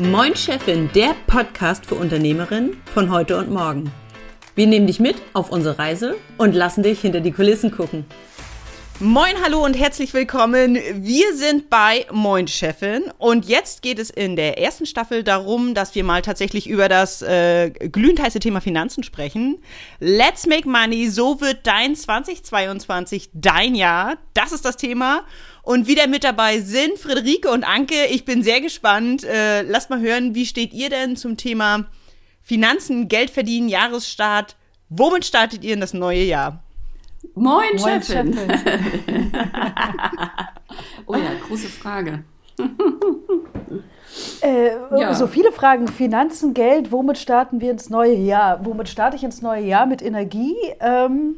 Moin Chefin, der Podcast für Unternehmerinnen von heute und morgen. Wir nehmen dich mit auf unsere Reise und lassen dich hinter die Kulissen gucken. Moin, hallo und herzlich willkommen. Wir sind bei Moin Chefin und jetzt geht es in der ersten Staffel darum, dass wir mal tatsächlich über das äh, glühend heiße Thema Finanzen sprechen. Let's make money, so wird dein 2022 dein Jahr. Das ist das Thema. Und wieder mit dabei sind Friederike und Anke. Ich bin sehr gespannt. Äh, lasst mal hören, wie steht ihr denn zum Thema Finanzen, Geld verdienen, Jahresstart? Womit startet ihr in das neue Jahr? Moin, Moin Chefin. Chefin. oh ja, große Frage. Äh, ja. So viele Fragen. Finanzen, Geld, womit starten wir ins neue Jahr? Womit starte ich ins neue Jahr? Mit Energie? Ähm,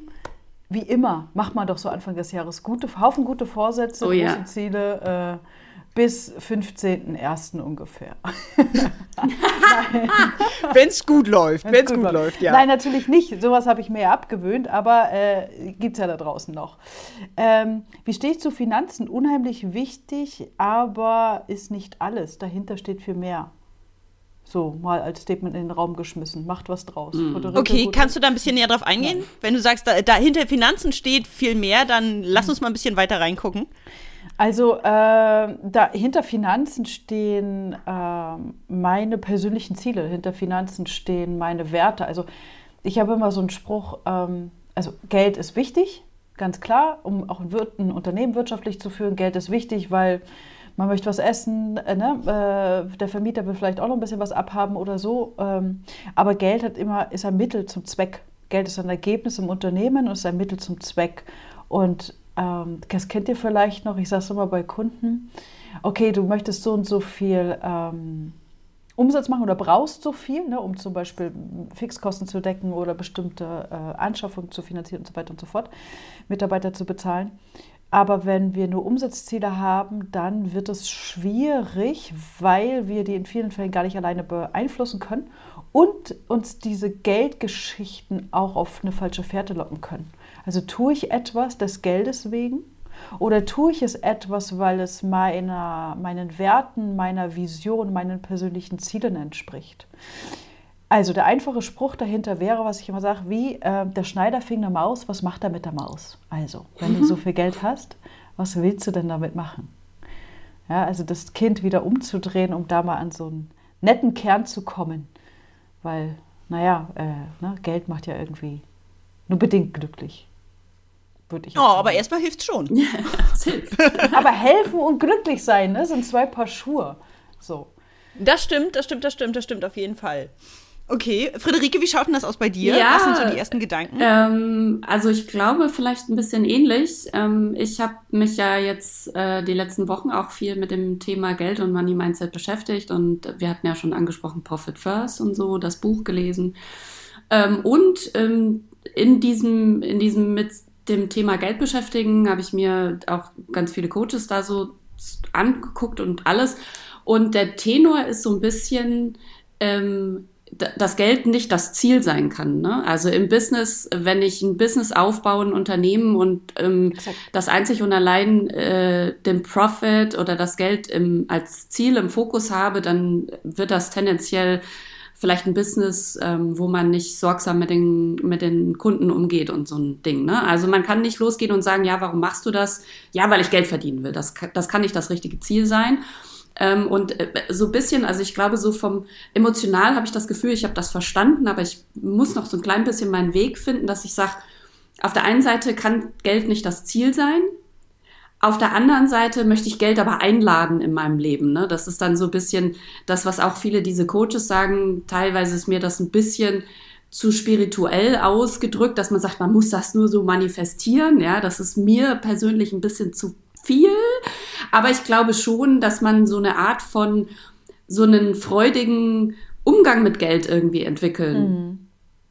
wie immer, macht man doch so Anfang des Jahres gute, Haufen gute Vorsätze, oh, große ja. Ziele. Äh, bis 15.01. ungefähr. wenn es gut läuft, wenn es gut, gut läuft, ja. Nein, natürlich nicht. Sowas habe ich mir ja abgewöhnt, aber äh, gibt es ja da draußen noch. Ähm, wie stehe ich zu Finanzen? Unheimlich wichtig, aber ist nicht alles. Dahinter steht viel mehr. So, mal als Statement in den Raum geschmissen. Macht was draus. Mhm. Okay, kannst du da ein bisschen näher drauf eingehen? Ja. Wenn du sagst, da, dahinter Finanzen steht viel mehr, dann lass uns mal ein bisschen weiter reingucken. Also äh, da, hinter Finanzen stehen äh, meine persönlichen Ziele, hinter Finanzen stehen meine Werte. Also ich habe immer so einen Spruch, ähm, also Geld ist wichtig, ganz klar, um auch ein, ein, Unternehmen wirtschaftlich zu führen. Geld ist wichtig, weil man möchte was essen, äh, ne? Äh, der Vermieter will vielleicht auch noch ein bisschen was abhaben oder so. Ähm, aber Geld hat immer, ist ein Mittel zum Zweck. Geld ist ein Ergebnis im Unternehmen und ist ein Mittel zum Zweck. Und ähm, das kennt ihr vielleicht noch, ich sage es immer bei Kunden, okay, du möchtest so und so viel ähm, Umsatz machen oder brauchst so viel, ne, um zum Beispiel Fixkosten zu decken oder bestimmte äh, Anschaffungen zu finanzieren und so weiter und so fort, Mitarbeiter zu bezahlen. Aber wenn wir nur Umsatzziele haben, dann wird es schwierig, weil wir die in vielen Fällen gar nicht alleine beeinflussen können und uns diese Geldgeschichten auch auf eine falsche Fährte locken können. Also tue ich etwas des Geldes wegen oder tue ich es etwas, weil es meiner, meinen Werten, meiner Vision, meinen persönlichen Zielen entspricht? Also der einfache Spruch dahinter wäre, was ich immer sage, wie äh, der Schneider fing eine Maus, was macht er mit der Maus? Also, wenn du so viel Geld hast, was willst du denn damit machen? Ja, also das Kind wieder umzudrehen, um da mal an so einen netten Kern zu kommen. Weil, naja, äh, ne, Geld macht ja irgendwie nur bedingt glücklich würde ich. Oh, aber erstmal hilft es schon. aber helfen und glücklich sein, ne, sind zwei Paar Schuhe. So. Das stimmt, das stimmt, das stimmt, das stimmt auf jeden Fall. Okay, Friederike, wie schaut denn das aus bei dir? Ja, Was sind so die ersten Gedanken? Ähm, also ich glaube vielleicht ein bisschen ähnlich. Ähm, ich habe mich ja jetzt äh, die letzten Wochen auch viel mit dem Thema Geld und Money Mindset beschäftigt und wir hatten ja schon angesprochen Profit First und so, das Buch gelesen. Ähm, und ähm, in diesem, in diesem mit dem Thema Geld beschäftigen, habe ich mir auch ganz viele Coaches da so angeguckt und alles. Und der Tenor ist so ein bisschen, ähm, dass Geld nicht das Ziel sein kann. Ne? Also im Business, wenn ich ein Business aufbaue, ein Unternehmen und ähm, das einzig und allein äh, den Profit oder das Geld im, als Ziel im Fokus habe, dann wird das tendenziell vielleicht ein Business, ähm, wo man nicht sorgsam mit den, mit den Kunden umgeht und so ein Ding. Ne? Also man kann nicht losgehen und sagen, ja, warum machst du das? Ja, weil ich Geld verdienen will. Das, das kann nicht das richtige Ziel sein. Ähm, und äh, so ein bisschen, also ich glaube, so vom emotional habe ich das Gefühl, ich habe das verstanden, aber ich muss noch so ein klein bisschen meinen Weg finden, dass ich sage, auf der einen Seite kann Geld nicht das Ziel sein, auf der anderen Seite möchte ich Geld aber einladen in meinem Leben. Ne? Das ist dann so ein bisschen das, was auch viele diese Coaches sagen. Teilweise ist mir das ein bisschen zu spirituell ausgedrückt, dass man sagt, man muss das nur so manifestieren. Ja, das ist mir persönlich ein bisschen zu viel. Aber ich glaube schon, dass man so eine Art von so einen freudigen Umgang mit Geld irgendwie entwickeln mhm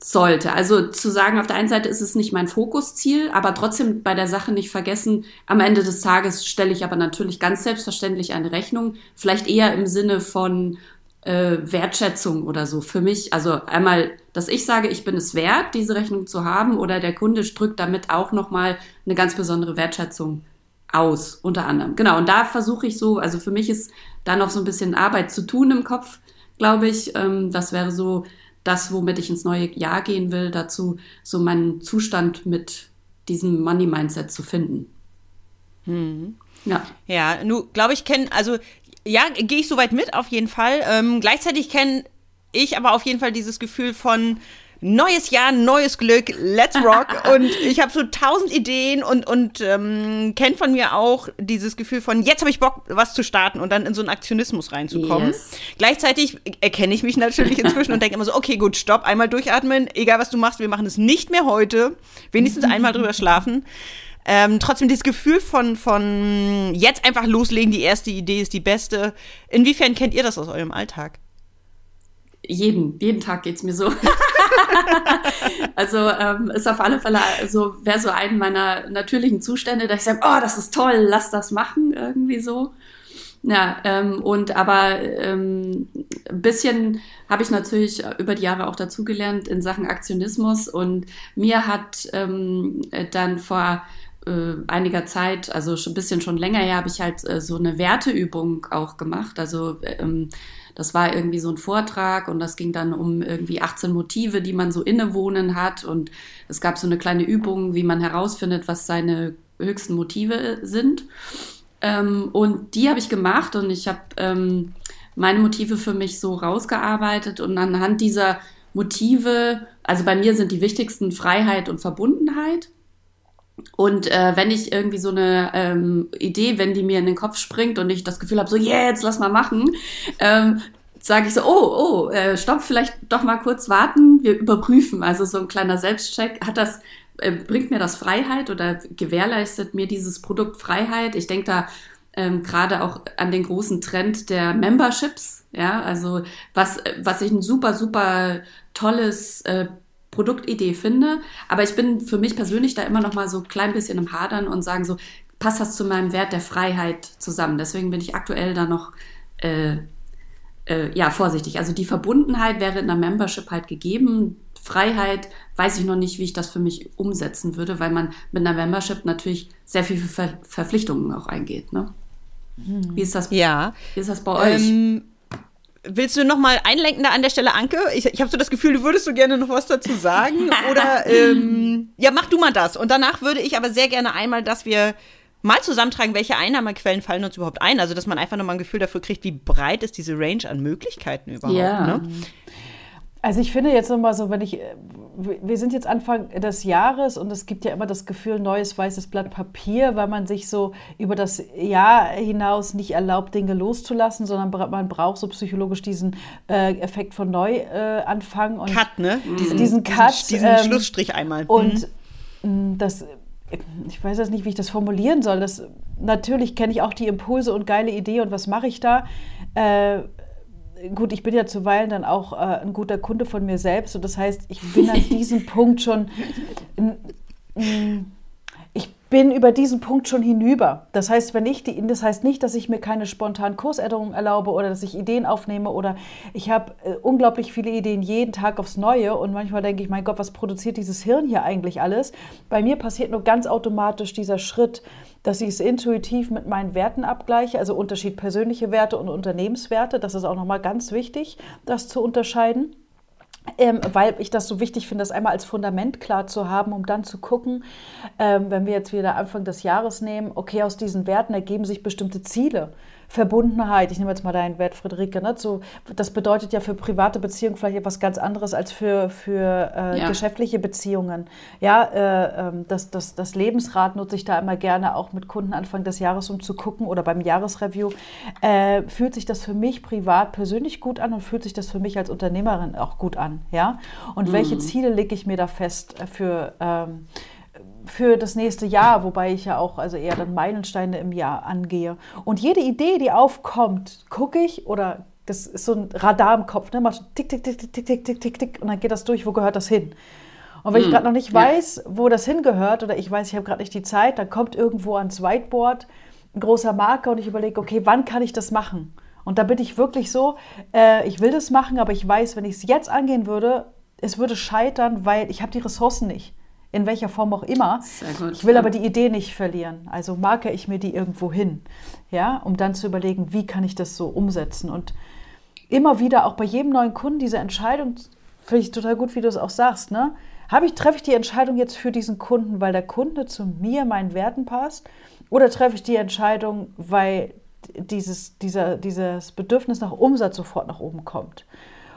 sollte. Also zu sagen, auf der einen Seite ist es nicht mein Fokusziel, aber trotzdem bei der Sache nicht vergessen, am Ende des Tages stelle ich aber natürlich ganz selbstverständlich eine Rechnung, vielleicht eher im Sinne von äh, Wertschätzung oder so für mich. Also einmal, dass ich sage, ich bin es wert, diese Rechnung zu haben oder der Kunde drückt damit auch nochmal eine ganz besondere Wertschätzung aus, unter anderem. Genau, und da versuche ich so, also für mich ist da noch so ein bisschen Arbeit zu tun im Kopf, glaube ich. Ähm, das wäre so das, womit ich ins neue Jahr gehen will, dazu so meinen Zustand mit diesem Money-Mindset zu finden. Hm. Ja. Ja, nu, glaube ich, kenne, also ja, gehe ich soweit mit, auf jeden Fall. Ähm, gleichzeitig kenne ich aber auf jeden Fall dieses Gefühl von, neues Jahr, neues Glück, let's rock. und ich habe so tausend Ideen und, und ähm, kennt von mir auch dieses Gefühl von, jetzt habe ich Bock, was zu starten und dann in so einen Aktionismus reinzukommen. Yes. Gleichzeitig erkenne ich mich natürlich inzwischen und denke immer so, okay, gut, stopp, einmal durchatmen, egal was du machst, wir machen es nicht mehr heute, wenigstens einmal drüber schlafen. Ähm, trotzdem dieses Gefühl von, von jetzt einfach loslegen, die erste Idee ist die beste. Inwiefern kennt ihr das aus eurem Alltag? Jeden, jeden Tag geht's mir so. also ähm, ist auf alle Fälle so, wäre so ein meiner natürlichen Zustände, dass ich sage, oh, das ist toll, lass das machen, irgendwie so. Ja, ähm, und aber ähm, ein bisschen habe ich natürlich über die Jahre auch dazugelernt in Sachen Aktionismus und mir hat ähm, dann vor äh, einiger Zeit, also schon ein bisschen schon länger her, habe ich halt äh, so eine Werteübung auch gemacht. Also ähm, das war irgendwie so ein Vortrag und das ging dann um irgendwie 18 Motive, die man so innewohnen hat. Und es gab so eine kleine Übung, wie man herausfindet, was seine höchsten Motive sind. Ähm, und die habe ich gemacht und ich habe ähm, meine Motive für mich so rausgearbeitet und anhand dieser Motive, also bei mir sind die wichtigsten Freiheit und Verbundenheit. Und äh, wenn ich irgendwie so eine ähm, Idee, wenn die mir in den Kopf springt und ich das Gefühl habe, so yeah, jetzt lass mal machen, ähm, sage ich so, oh, oh, äh, stopp, vielleicht doch mal kurz warten, wir überprüfen. Also so ein kleiner Selbstcheck, hat das, äh, bringt mir das Freiheit oder gewährleistet mir dieses Produkt Freiheit? Ich denke da ähm, gerade auch an den großen Trend der Memberships, ja, also was, was ich ein super, super tolles äh, Produktidee finde. Aber ich bin für mich persönlich da immer noch mal so ein klein bisschen im Hadern und sagen so, passt das zu meinem Wert der Freiheit zusammen? Deswegen bin ich aktuell da noch äh, äh, ja vorsichtig. Also die Verbundenheit wäre in der Membership halt gegeben. Freiheit weiß ich noch nicht, wie ich das für mich umsetzen würde, weil man mit einer Membership natürlich sehr viele Ver Verpflichtungen auch eingeht. Ne? Hm. Wie ist das? Ja. Wie ist das bei euch? Ähm, Willst du noch mal einlenken da an der Stelle, Anke? Ich, ich habe so das Gefühl, du würdest so gerne noch was dazu sagen. Oder ähm, ja, mach du mal das. Und danach würde ich aber sehr gerne einmal, dass wir mal zusammentragen, welche Einnahmequellen fallen uns überhaupt ein. Also, dass man einfach noch mal ein Gefühl dafür kriegt, wie breit ist diese Range an Möglichkeiten überhaupt. Ja. Ne? Also ich finde jetzt nochmal so, wenn ich, äh, wir sind jetzt Anfang des Jahres und es gibt ja immer das Gefühl, neues weißes Blatt Papier, weil man sich so über das Jahr hinaus nicht erlaubt, Dinge loszulassen, sondern man braucht so psychologisch diesen äh, Effekt von Neuanfang. Äh, Cut, ne? Diesen, diesen Cut. Diesen, diesen ähm, Schlussstrich einmal. Und mhm. das, ich weiß jetzt nicht, wie ich das formulieren soll. Das, natürlich kenne ich auch die Impulse und geile Idee und was mache ich da. Äh, gut, ich bin ja zuweilen dann auch äh, ein guter Kunde von mir selbst und das heißt, ich bin an diesem Punkt schon. Ich bin über diesen Punkt schon hinüber. Das heißt, wenn ich die, das heißt nicht, dass ich mir keine spontanen Kursänderungen erlaube oder dass ich Ideen aufnehme oder ich habe äh, unglaublich viele Ideen jeden Tag aufs Neue und manchmal denke ich, mein Gott, was produziert dieses Hirn hier eigentlich alles? Bei mir passiert nur ganz automatisch dieser Schritt, dass ich es intuitiv mit meinen Werten abgleiche, also Unterschied persönliche Werte und Unternehmenswerte. Das ist auch nochmal ganz wichtig, das zu unterscheiden. Ähm, weil ich das so wichtig finde, das einmal als Fundament klar zu haben, um dann zu gucken, ähm, wenn wir jetzt wieder Anfang des Jahres nehmen, okay, aus diesen Werten ergeben sich bestimmte Ziele. Verbundenheit, ich nehme jetzt mal deinen Wert, Friederike, ne? so, das bedeutet ja für private Beziehungen vielleicht etwas ganz anderes als für, für äh, ja. geschäftliche Beziehungen. Ja, äh, ähm, das, das, das Lebensrad nutze ich da immer gerne auch mit Kunden Anfang des Jahres, um zu gucken oder beim Jahresreview, äh, fühlt sich das für mich privat persönlich gut an und fühlt sich das für mich als Unternehmerin auch gut an. Ja? Und mhm. welche Ziele lege ich mir da fest für ähm, für das nächste Jahr, wobei ich ja auch also eher dann Meilensteine im Jahr angehe. Und jede Idee, die aufkommt, gucke ich oder das ist so ein Radar im Kopf, ne? Macht tick, tick, tick, tick, tick, tick, tick, tick und dann geht das durch, wo gehört das hin? Und wenn hm, ich gerade noch nicht weiß, wo das hingehört oder ich weiß, ich habe gerade nicht die Zeit, dann kommt irgendwo ans Whiteboard ein großer Marker und ich überlege, okay, wann kann ich das machen? Und da bin ich wirklich so, äh, ich will das machen, aber ich weiß, wenn ich es jetzt angehen würde, es würde scheitern, weil ich habe die Ressourcen nicht. In welcher Form auch immer. Gut, ich will ja. aber die Idee nicht verlieren. Also marke ich mir die irgendwo hin, ja, um dann zu überlegen, wie kann ich das so umsetzen. Und immer wieder auch bei jedem neuen Kunden diese Entscheidung, finde ich total gut, wie du es auch sagst, ne? Habe ich, treffe ich die Entscheidung jetzt für diesen Kunden, weil der Kunde zu mir, meinen Werten passt? Oder treffe ich die Entscheidung, weil dieses, dieser, dieses Bedürfnis nach Umsatz sofort nach oben kommt?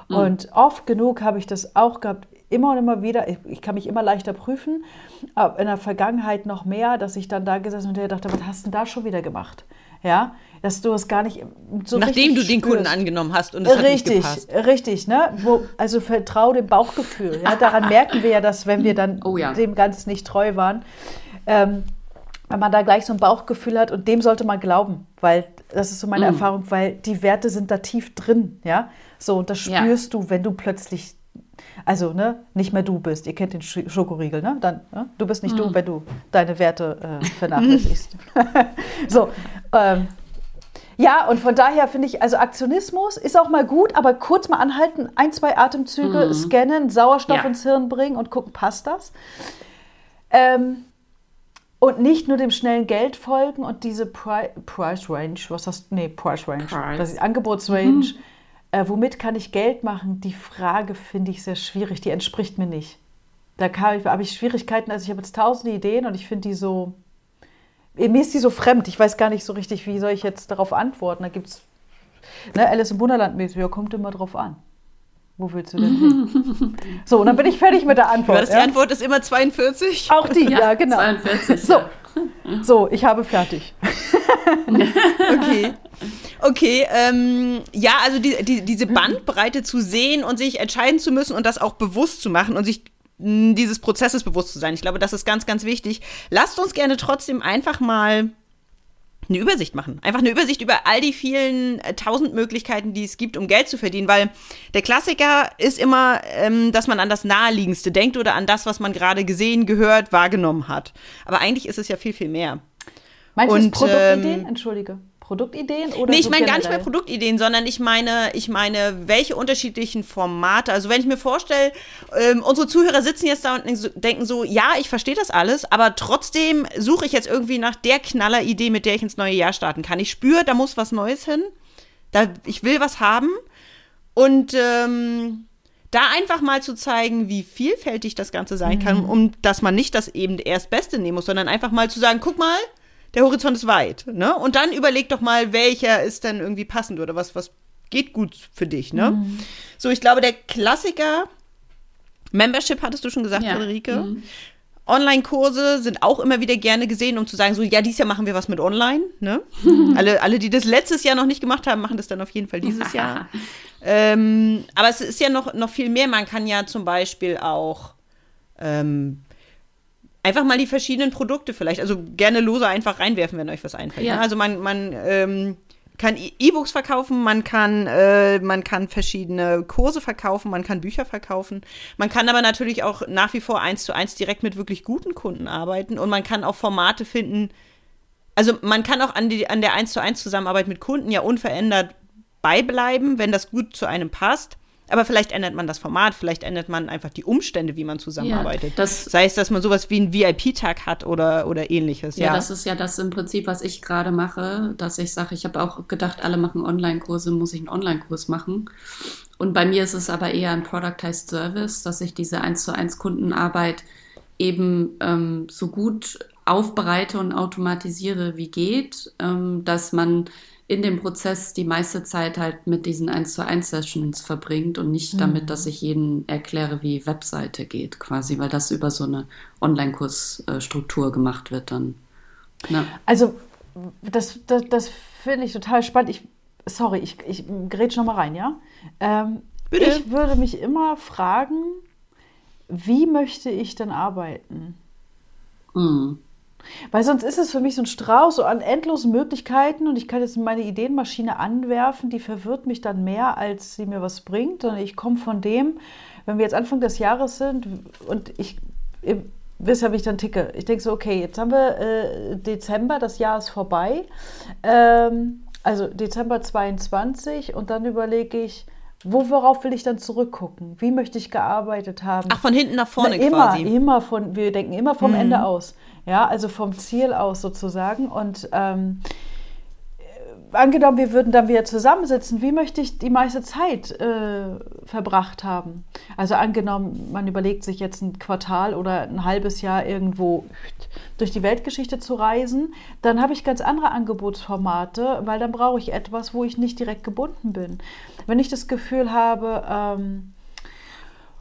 Mhm. Und oft genug habe ich das auch gehabt, immer und immer wieder, ich, ich, kann mich immer leichter prüfen, aber in der Vergangenheit noch mehr, dass ich dann da gesessen und dachte, was hast du denn da schon wieder gemacht? Ja, dass du es gar nicht so Nachdem du den spürst. Kunden angenommen hast und es richtig, hat nicht gepasst. Richtig, ne? Wo, also vertrau dem Bauchgefühl. Ja? Daran merken wir ja, dass wenn wir dann oh, ja. dem Ganzen nicht treu waren, ähm, wenn man da gleich so ein Bauchgefühl hat und dem sollte man glauben, weil das ist so meine mm. Erfahrung, weil die Werte sind da tief drin, ja. So, und das spürst ja. du, wenn du plötzlich also ne, nicht mehr du bist. Ihr kennt den Schokoriegel, ne? Dann, ne? Du bist nicht mhm. du, wenn du deine Werte äh, vernachlässigst. so, ähm, ja, und von daher finde ich, also Aktionismus ist auch mal gut, aber kurz mal anhalten, ein, zwei Atemzüge mhm. scannen, Sauerstoff ja. ins Hirn bringen und gucken, passt das? Ähm, und nicht nur dem schnellen Geld folgen und diese Pri Price Range, was hast du? Nee, Price Range. Price. Das ist Angebotsrange. Mhm äh, womit kann ich Geld machen? Die Frage finde ich sehr schwierig, die entspricht mir nicht. Da habe ich Schwierigkeiten, also ich habe jetzt tausende Ideen und ich finde die so, mir ist die so fremd. Ich weiß gar nicht so richtig, wie soll ich jetzt darauf antworten. Da gibt es, ne, Alice im Wunderland mäßig, ja, kommt immer drauf an. Wo willst du denn hin? so, und dann bin ich fertig mit der Antwort. Ja, die Antwort ist immer 42? Auch die, ja, ja genau. 42. So, so ich habe fertig. okay. Okay, ähm, ja, also die, die, diese Bandbreite zu sehen und sich entscheiden zu müssen und das auch bewusst zu machen und sich dieses Prozesses bewusst zu sein. Ich glaube, das ist ganz, ganz wichtig. Lasst uns gerne trotzdem einfach mal eine Übersicht machen. Einfach eine Übersicht über all die vielen äh, tausend Möglichkeiten, die es gibt, um Geld zu verdienen. Weil der Klassiker ist immer, ähm, dass man an das Naheliegendste denkt oder an das, was man gerade gesehen, gehört, wahrgenommen hat. Aber eigentlich ist es ja viel, viel mehr. Meinst du Produktideen? Ähm, Entschuldige. Produktideen oder Nee, ich meine gar nicht mehr Produktideen, sondern ich meine, ich meine, welche unterschiedlichen Formate. Also wenn ich mir vorstelle, ähm, unsere Zuhörer sitzen jetzt da und denken so, ja, ich verstehe das alles, aber trotzdem suche ich jetzt irgendwie nach der Knaller-Idee, mit der ich ins neue Jahr starten kann. Ich spüre, da muss was Neues hin. Da, ich will was haben. Und ähm, da einfach mal zu zeigen, wie vielfältig das Ganze sein mhm. kann, um dass man nicht das eben erst Beste nehmen muss, sondern einfach mal zu sagen, guck mal, der Horizont ist weit, ne? Und dann überleg doch mal, welcher ist dann irgendwie passend oder was, was geht gut für dich, ne? Mhm. So, ich glaube, der Klassiker, Membership hattest du schon gesagt, ja. Friederike. Mhm. Online-Kurse sind auch immer wieder gerne gesehen, um zu sagen, so, ja, dieses Jahr machen wir was mit Online. Ne? alle, alle, die das letztes Jahr noch nicht gemacht haben, machen das dann auf jeden Fall dieses Jahr. ähm, aber es ist ja noch, noch viel mehr. Man kann ja zum Beispiel auch ähm, einfach mal die verschiedenen Produkte vielleicht, also gerne lose einfach reinwerfen, wenn euch was einfällt. Ja. Ne? Also man, man ähm, kann e- E-Books verkaufen, man kann, äh, man kann verschiedene Kurse verkaufen, man kann Bücher verkaufen. Man kann aber natürlich auch nach wie vor eins zu eins direkt mit wirklich guten Kunden arbeiten und man kann auch Formate finden. Also man kann auch an, die, an der eins zu eins Zusammenarbeit mit Kunden ja unverändert beibleiben, wenn das gut zu einem passt. Aber vielleicht ändert man das Format, vielleicht ändert man einfach die Umstände, wie man zusammenarbeitet. Ja, das, Sei es, dass man sowas wie einen VIP-Tag hat oder, oder ähnliches. Ja, ja, das ist ja das im Prinzip, was ich gerade mache, dass ich sage, ich habe auch gedacht, alle machen Online-Kurse, muss ich einen Online-Kurs machen. Und bei mir ist es aber eher ein Productized Service, dass ich diese 1 zu 1 Kundenarbeit eben ähm, so gut aufbereite und automatisiere, wie geht, ähm, dass man in dem Prozess die meiste Zeit halt mit diesen 1 zu 1 Sessions verbringt und nicht mhm. damit, dass ich jedem erkläre, wie Webseite geht, quasi, weil das über so eine Online-Kursstruktur gemacht wird dann. Ja. Also das, das, das finde ich total spannend. Ich, sorry, ich, ich grätsch noch mal rein, ja? Ähm, Bitte? Ich würde mich immer fragen, wie möchte ich denn arbeiten? Mhm. Weil sonst ist es für mich so ein Strauß so an endlosen Möglichkeiten und ich kann jetzt meine Ideenmaschine anwerfen, die verwirrt mich dann mehr, als sie mir was bringt. Und ich komme von dem, wenn wir jetzt Anfang des Jahres sind und ich, ihr wisst ja, wie ich dann ticke. Ich denke so, okay, jetzt haben wir äh, Dezember, das Jahr ist vorbei. Ähm, also Dezember 22 und dann überlege ich, Wo, worauf will ich dann zurückgucken? Wie möchte ich gearbeitet haben? Ach, von hinten nach vorne Na, immer, quasi. Immer von, wir denken immer vom Mhm. Ende aus. Ja, also vom Ziel aus sozusagen. Und ähm, äh, angenommen, wir würden dann wieder zusammensitzen, wie möchte ich die meiste Zeit äh, verbracht haben? Also angenommen, man überlegt sich jetzt ein Quartal oder ein halbes Jahr irgendwo durch die Weltgeschichte zu reisen, dann habe ich ganz andere Angebotsformate, weil dann brauche ich etwas, wo ich nicht direkt gebunden bin. Wenn ich das Gefühl habe, ähm,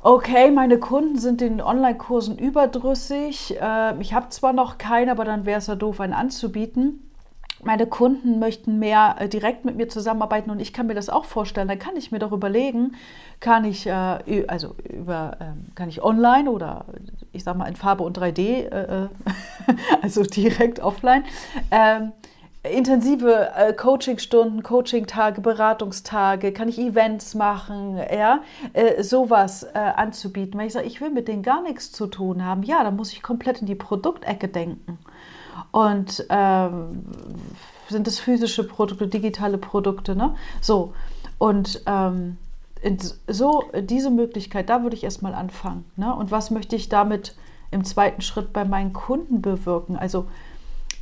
okay, meine Kunden sind in Online-Kursen überdrüssig, äh, ich habe zwar noch keinen, aber dann wäre es ja doof, einen anzubieten. Meine Kunden möchten mehr äh, direkt mit mir zusammenarbeiten und ich kann mir das auch vorstellen. Dann kann ich mir doch überlegen, kann ich äh, also über ähm, kann ich online oder ich sag mal in Farbe und 3D, äh, äh, also direkt offline, ähm, intensive äh, Coachingstunden, Coachingtage, Beratungstage, kann ich Events machen, ja, äh, sowas äh, anzubieten. Wenn ich sage, ich will mit denen gar nichts zu tun haben, ja, dann muss ich komplett in die Produktecke denken. Und ähm, sind es physische Produkte, digitale Produkte, ne? So. Und ähm, so diese Möglichkeit, da würde ich erstmal anfangen. Ne? Und was möchte ich damit im zweiten Schritt bei meinen Kunden bewirken? Also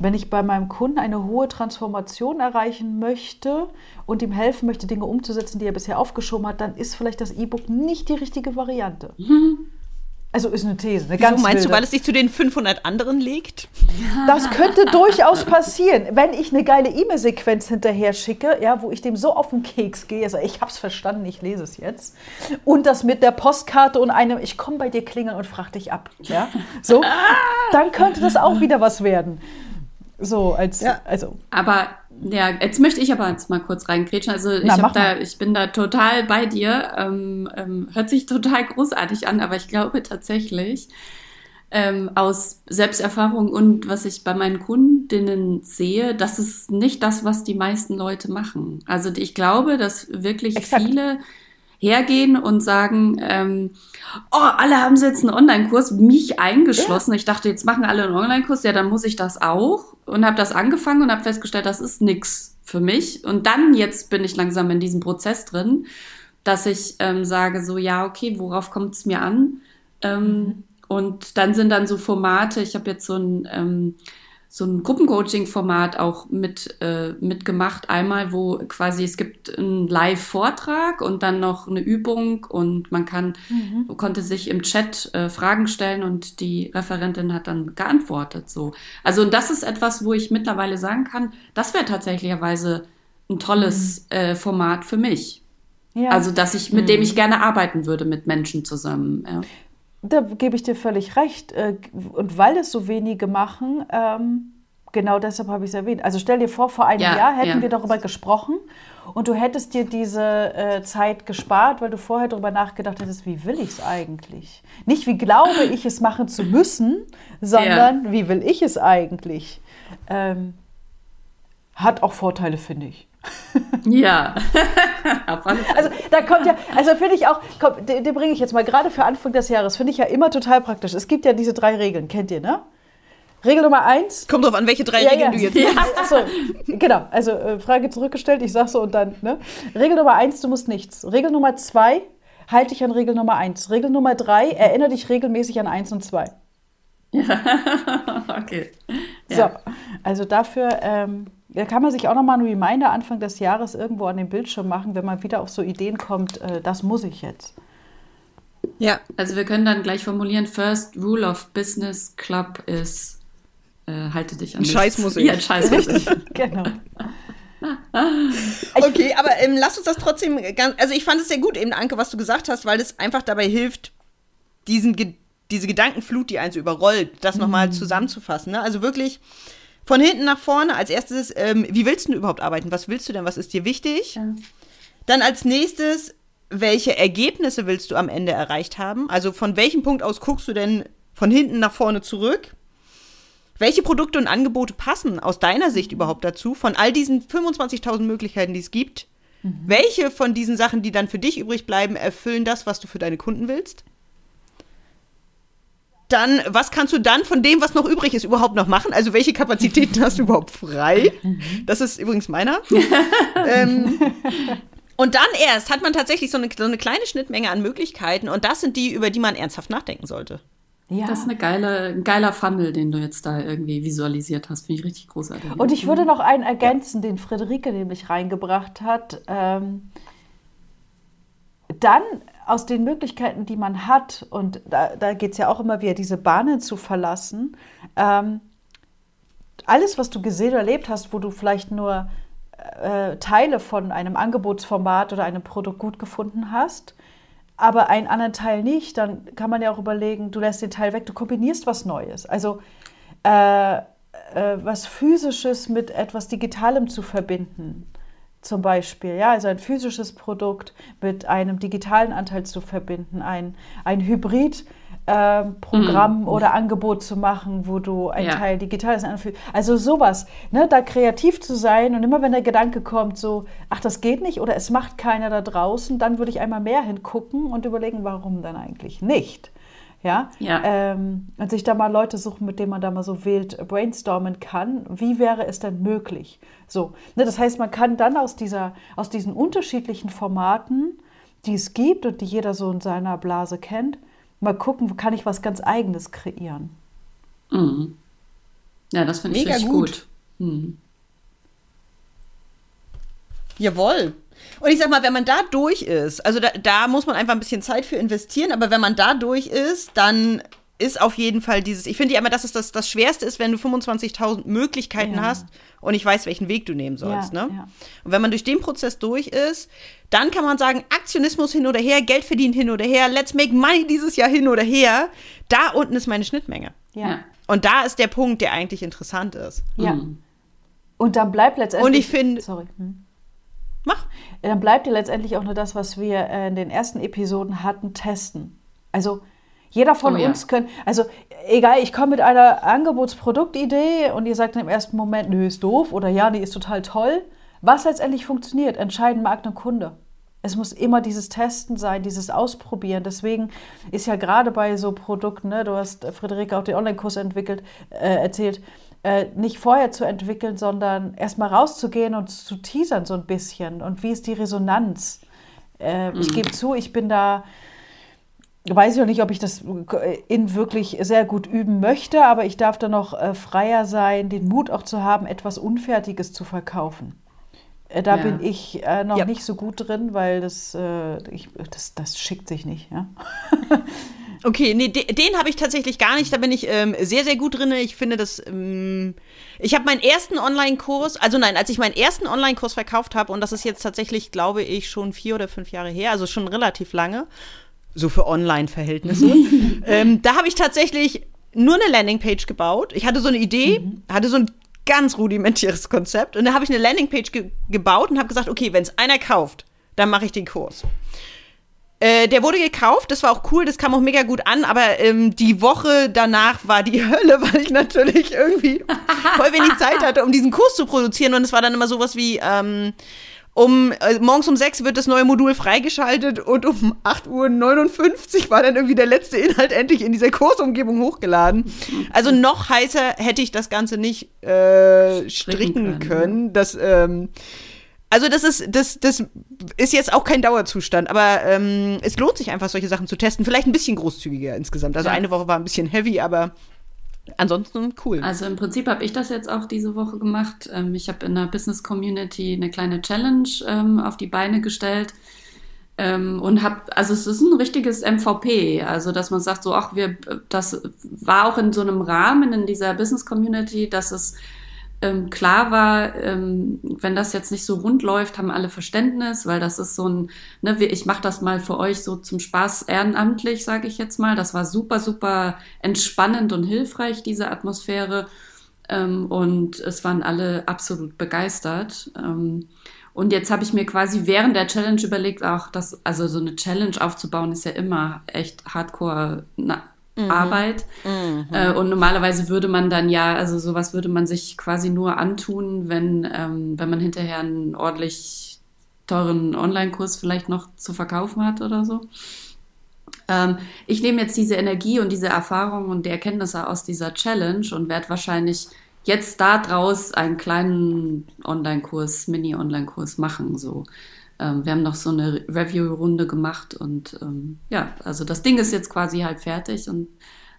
wenn ich bei meinem Kunden eine hohe Transformation erreichen möchte und ihm helfen möchte, Dinge umzusetzen, die er bisher aufgeschoben hat, dann ist vielleicht das E-Book nicht die richtige Variante. Also ist eine These, eine Wieso ganz meinst du, wilde. weil es sich zu den 500 anderen legt? Das könnte durchaus passieren, wenn ich eine geile E-Mail-Sequenz hinterher schicke, ja, wo ich dem so auf den Keks gehe, also ich habe es verstanden, ich lese es jetzt, und das mit der Postkarte und einem, ich komme bei dir klingeln und frag dich ab, ja, so, dann könnte das auch wieder was werden. So, als, Ja. also, Aber ja, jetzt möchte ich aber jetzt mal kurz reingrätschen. Also ich, Na, da, ich bin da total bei dir. Ähm, ähm, hört sich total großartig an, aber ich glaube tatsächlich ähm, aus Selbsterfahrung und was ich bei meinen Kundinnen sehe, das ist nicht das, was die meisten Leute machen. Also ich glaube, dass wirklich Exakt. viele hergehen und sagen, ähm, oh, alle haben sie jetzt einen Online-Kurs, mich eingeschlossen. Ich dachte, jetzt machen alle einen Online-Kurs, ja, dann muss ich das auch. Und habe das angefangen und habe festgestellt, das ist nix für mich. Und dann jetzt bin ich langsam in diesem Prozess drin, dass ich ähm, sage, so, ja, okay, worauf kommt es mir an? Ähm, Und dann sind dann so Formate, ich habe jetzt so ein, ähm, so ein Gruppencoaching-Format auch mit, äh, mitgemacht. Einmal, wo quasi es gibt einen Live-Vortrag und dann noch eine Übung und man kann, konnte sich im Chat äh, Fragen stellen und die Referentin hat dann geantwortet. So. Also und das ist etwas, wo ich mittlerweile sagen kann, das wäre tatsächlicherweise ein tolles äh, Format für mich. ja. Also, dass ich, mit dem ich gerne arbeiten würde mit Menschen zusammen. Ja. Da gebe ich dir völlig recht. Äh, Und weil es so wenige machen, ähm, genau deshalb habe ich es erwähnt. Also stell dir vor, vor einem Ja, Jahr hätten ja. wir darüber gesprochen und du hättest dir diese äh, Zeit gespart, weil du vorher darüber nachgedacht hättest, wie will ich es eigentlich? Nicht, wie glaube ich es machen zu müssen, sondern wie will ich es eigentlich? Ähm, hat auch Vorteile, finde ich. Ja. Also da kommt ja, also finde ich auch, komm, den, den bringe ich jetzt mal gerade für Anfang des Jahres, finde ich ja immer total praktisch. Es gibt ja diese drei Regeln, kennt ihr, ne? Regel Nummer eins. Kommt drauf an, welche drei Ja, Regeln ja. du jetzt Achso, genau. Also äh, Frage zurückgestellt, ich sag so und dann, ne? Regel Nummer eins, du musst nichts. Regel Nummer zwei, halte dich an Regel Nummer eins. Regel Nummer drei, erinnere dich regelmäßig an eins und zwei. okay. So, Ja. also dafür ähm, da kann man sich auch nochmal einen Reminder Anfang des Jahres irgendwo an den Bildschirm machen, wenn man wieder auf so Ideen kommt, äh, das muss ich jetzt. Ja. Also wir können dann gleich formulieren, First Rule of Business Club ist, äh, halte dich an. Scheiß muss ich. Ja, ein Scheiß muss ich. Genau. Okay, aber ähm, lass uns das trotzdem ganz. Also ich fand es sehr gut, eben Anke, was du gesagt hast, weil es einfach dabei hilft, diesen diese Gedankenflut, die einen so überrollt, das nochmal zusammenzufassen. Ne? Also wirklich von hinten nach vorne. Als erstes, ähm, wie willst du überhaupt arbeiten? Was willst du denn? Was ist dir wichtig? Ja. Dann als nächstes, welche Ergebnisse willst du am Ende erreicht haben? Also von welchem Punkt aus guckst du denn von hinten nach vorne zurück? Welche Produkte und Angebote passen aus deiner Sicht überhaupt dazu? Von all diesen 25.000 Möglichkeiten, die es gibt, welche von diesen Sachen, die dann für dich übrig bleiben, erfüllen das, was du für deine Kunden willst? Dann, was kannst du dann von dem, was noch übrig ist, überhaupt noch machen? Also, welche Kapazitäten hast du überhaupt frei? Das ist übrigens meiner. ähm, Und dann erst hat man tatsächlich so eine, so eine kleine Schnittmenge an Möglichkeiten und das sind die, über die man ernsthaft nachdenken sollte. Ja. Das ist eine geile, ein geiler Funnel, den du jetzt da irgendwie visualisiert hast. Finde ich richtig großartig. Und ich würde noch einen ergänzen, den Friederike nämlich reingebracht hat. Ähm, dann aus den Möglichkeiten, die man hat, und da, da geht es ja auch immer wieder, diese Bahnen zu verlassen, ähm, alles, was du gesehen oder erlebt hast, wo du vielleicht nur äh, Teile von einem Angebotsformat oder einem Produkt gut gefunden hast, aber einen anderen Teil nicht, dann kann man ja auch überlegen, du lässt den Teil weg, du kombinierst was Neues. Also äh, äh, was Physisches mit etwas Digitalem zu verbinden zum Beispiel, ja, also ein physisches Produkt mit einem digitalen Anteil zu verbinden, ein, ein Hybrid. Äh, Programm mm. oder Angebot zu machen, wo du ein ja. Teil Digitales anfühlst. Also sowas, ne, da kreativ zu sein und immer wenn der Gedanke kommt, so, ach, das geht nicht oder es macht keiner da draußen, dann würde ich einmal mehr hingucken und überlegen, warum dann eigentlich nicht. Ja, ja. Ähm, und sich da mal Leute suchen, mit denen man da mal so wild brainstormen kann. Wie wäre es denn möglich? So, ne, das heißt, man kann dann aus, dieser, aus diesen unterschiedlichen Formaten, die es gibt und die jeder so in seiner Blase kennt, mal gucken, wo kann ich was ganz Eigenes kreieren. Mhm. Ja, das finde ich Mega richtig gut. gut. Mhm. Jawohl. Und ich sag mal, wenn man da durch ist, also da, da muss man einfach ein bisschen Zeit für investieren, aber wenn man da durch ist, dann ist auf jeden Fall dieses, ich finde ja immer, dass es das, das Schwerste ist, wenn du 25.000 Möglichkeiten ja. hast und ich weiß, welchen Weg du nehmen sollst. Ja, ne? Ja. Und wenn man durch den Prozess durch ist, dann kann man sagen, Aktionismus hin oder her, Geld verdienen hin oder her, let's make money dieses Jahr hin oder her. Da unten ist meine Schnittmenge. Ja. Und da ist der Punkt, der eigentlich interessant ist. Ja. Mhm. Und dann bleibt letztendlich. Und ich finde. Sorry. Hm. Mach. Dann bleibt dir letztendlich auch nur das, was wir äh, in den ersten Episoden hatten, testen. Also jeder von oh, uns ja. können, also egal, ich komme mit einer Angebotsproduktidee und ihr sagt im ersten Moment, nö, ist doof oder ja, nee, ist total toll. Was letztendlich funktioniert, entscheiden Markt und Kunde. Es muss immer dieses Testen sein, dieses Ausprobieren. Deswegen ist ja gerade bei so Produkten, ne, du hast äh, Friederike auch den Online-Kurs entwickelt, äh, erzählt, äh, nicht vorher zu entwickeln, sondern erstmal rauszugehen und zu teasern so ein bisschen. Und wie ist die Resonanz? Äh, mhm. Ich gebe zu, ich bin da weiß ich auch nicht, ob ich das in wirklich sehr gut üben möchte, aber ich darf da noch äh, freier sein, den Mut auch zu haben, etwas Unfertiges zu verkaufen. Äh, da ja. bin ich äh, noch ja. nicht so gut drin, weil das, äh, ich, das, das schickt sich nicht. Ja? Okay, nee, den, den habe ich tatsächlich gar nicht. Da bin ich ähm, sehr, sehr gut drin. Ich finde das. Ähm, ich habe meinen ersten Online-Kurs, also nein, als ich meinen ersten Online-Kurs verkauft habe, und das ist jetzt tatsächlich, glaube ich, schon vier oder fünf Jahre her, also schon relativ lange so für Online-Verhältnisse. ähm, da habe ich tatsächlich nur eine Landingpage gebaut. Ich hatte so eine Idee, mhm. hatte so ein ganz rudimentäres Konzept und da habe ich eine Landingpage ge gebaut und habe gesagt, okay, wenn es einer kauft, dann mache ich den Kurs. Äh, der wurde gekauft, das war auch cool, das kam auch mega gut an, aber ähm, die Woche danach war die Hölle, weil ich natürlich irgendwie voll wenig Zeit hatte, um diesen Kurs zu produzieren und es war dann immer sowas wie, ähm, um äh, morgens um sechs wird das neue Modul freigeschaltet und um 8.59 Uhr war dann irgendwie der letzte Inhalt endlich in dieser Kursumgebung hochgeladen. Also noch heißer hätte ich das Ganze nicht äh, stricken, stricken, können. können. Das, ähm, also das ist, das, das ist jetzt auch kein Dauerzustand, aber ähm, es lohnt sich einfach, solche Sachen zu testen. Vielleicht ein bisschen großzügiger insgesamt. Also ja. eine Woche war ein bisschen heavy, aber Ansonsten cool. Also im Prinzip habe ich das jetzt auch diese Woche gemacht. Ähm, ich habe in der Business Community eine kleine Challenge ähm, auf die Beine gestellt ähm, und habe, also es ist ein richtiges MVP, also dass man sagt so, ach wir, das war auch in so einem Rahmen in dieser Business Community, dass es ähm, klar war, ähm, wenn das jetzt nicht so rund läuft, haben alle Verständnis, weil das ist so ein, ne, ich mache das mal für euch so zum Spaß ehrenamtlich, sage ich jetzt mal. Das war super, super entspannend und hilfreich, diese Atmosphäre. Ähm, und es waren alle absolut begeistert. Ähm, und jetzt habe ich mir quasi während der Challenge überlegt, auch das, also so eine Challenge aufzubauen, ist ja immer echt hardcore na, mhm. Arbeit. Mhm. Äh, und normalerweise würde man dann ja, also sowas würde man sich quasi nur antun, wenn, ähm, wenn man hinterher einen ordentlich teuren Online-Kurs vielleicht noch zu verkaufen hat oder so. Ähm, ich nehme jetzt diese Energie und diese Erfahrung und die Erkenntnisse aus dieser Challenge und werde wahrscheinlich jetzt daraus einen kleinen Online-Kurs, Mini-Online-Kurs machen, so ähm, wir haben noch so eine Review-Runde gemacht und ähm, ja, also das Ding ist jetzt quasi halt fertig und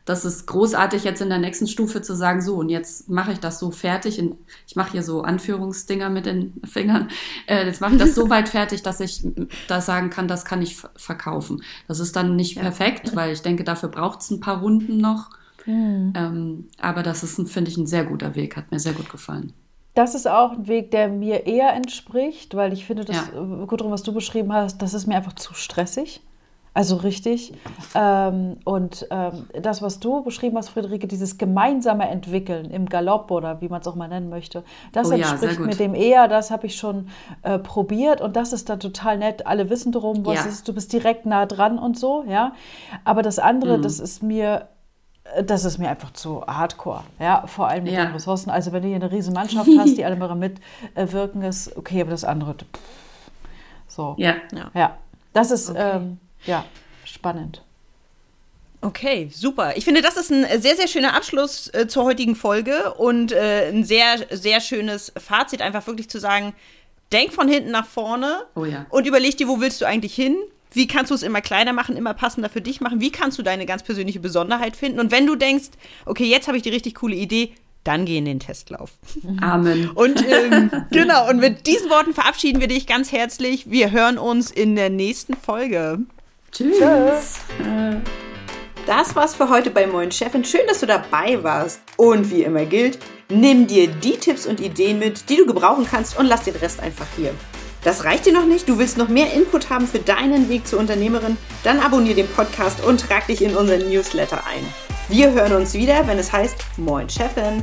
das ist großartig, jetzt in der nächsten Stufe zu sagen, so, und jetzt mache ich das so fertig. In, ich mache hier so Anführungsdinger mit den Fingern. Äh, jetzt mache ich das so weit fertig, dass ich da sagen kann, das kann ich verkaufen. Das ist dann nicht ja. perfekt, weil ich denke, dafür braucht es ein paar Runden noch. Mhm. Ähm, aber das ist, finde ich, ein sehr guter Weg. Hat mir sehr gut gefallen. Das ist auch ein Weg, der mir eher entspricht, weil ich finde, das, ja. Äh, Gudrun, was du beschrieben hast, das ist mir einfach zu stressig. Also richtig. Ähm, und ähm, das, was du beschrieben hast, Friederike, dieses gemeinsame Entwickeln im Galopp oder wie man es auch mal nennen möchte, das oh, entspricht ja, mir dem eher. Das habe ich schon äh, probiert und das ist da total nett. Alle wissen darum, was ja. ist. Du bist direkt nah dran und so, ja. Aber das andere, mhm. das ist mir das ist mir einfach zu hardcore, ja, vor allem mit ja. den Ressourcen. Also wenn du hier eine riesen Mannschaft hast, die alle mal mitwirken, ist okay, aber das andere, pff, so. Ja. ja. Das ist, okay. ähm, ja, spannend. Okay, super. Ich finde, das ist ein sehr, sehr schöner Abschluss äh, zur heutigen Folge und äh, ein sehr, sehr schönes Fazit, einfach wirklich zu sagen, denk von hinten nach vorne oh ja. und überleg dir, wo willst du eigentlich hin? Wie kannst du es immer kleiner machen, immer passender für dich machen? Wie kannst du deine ganz persönliche Besonderheit finden? Und wenn du denkst, okay, jetzt habe ich die richtig coole Idee, dann geh in den Testlauf. Amen. Und ähm, genau, und mit diesen Worten verabschieden wir dich ganz herzlich. Wir hören uns in der nächsten Folge. Tschüss. Tschüss. Das war's für heute bei Moin Chefin. Schön, dass du dabei warst. Und wie immer gilt, nimm dir die Tipps und Ideen mit, die du gebrauchen kannst und lass den Rest einfach hier. Das reicht dir noch nicht? Du willst noch mehr Input haben für deinen Weg zur Unternehmerin? Dann abonniere den Podcast und trag dich in unseren Newsletter ein. Wir hören uns wieder, wenn es heißt Moin Chefin.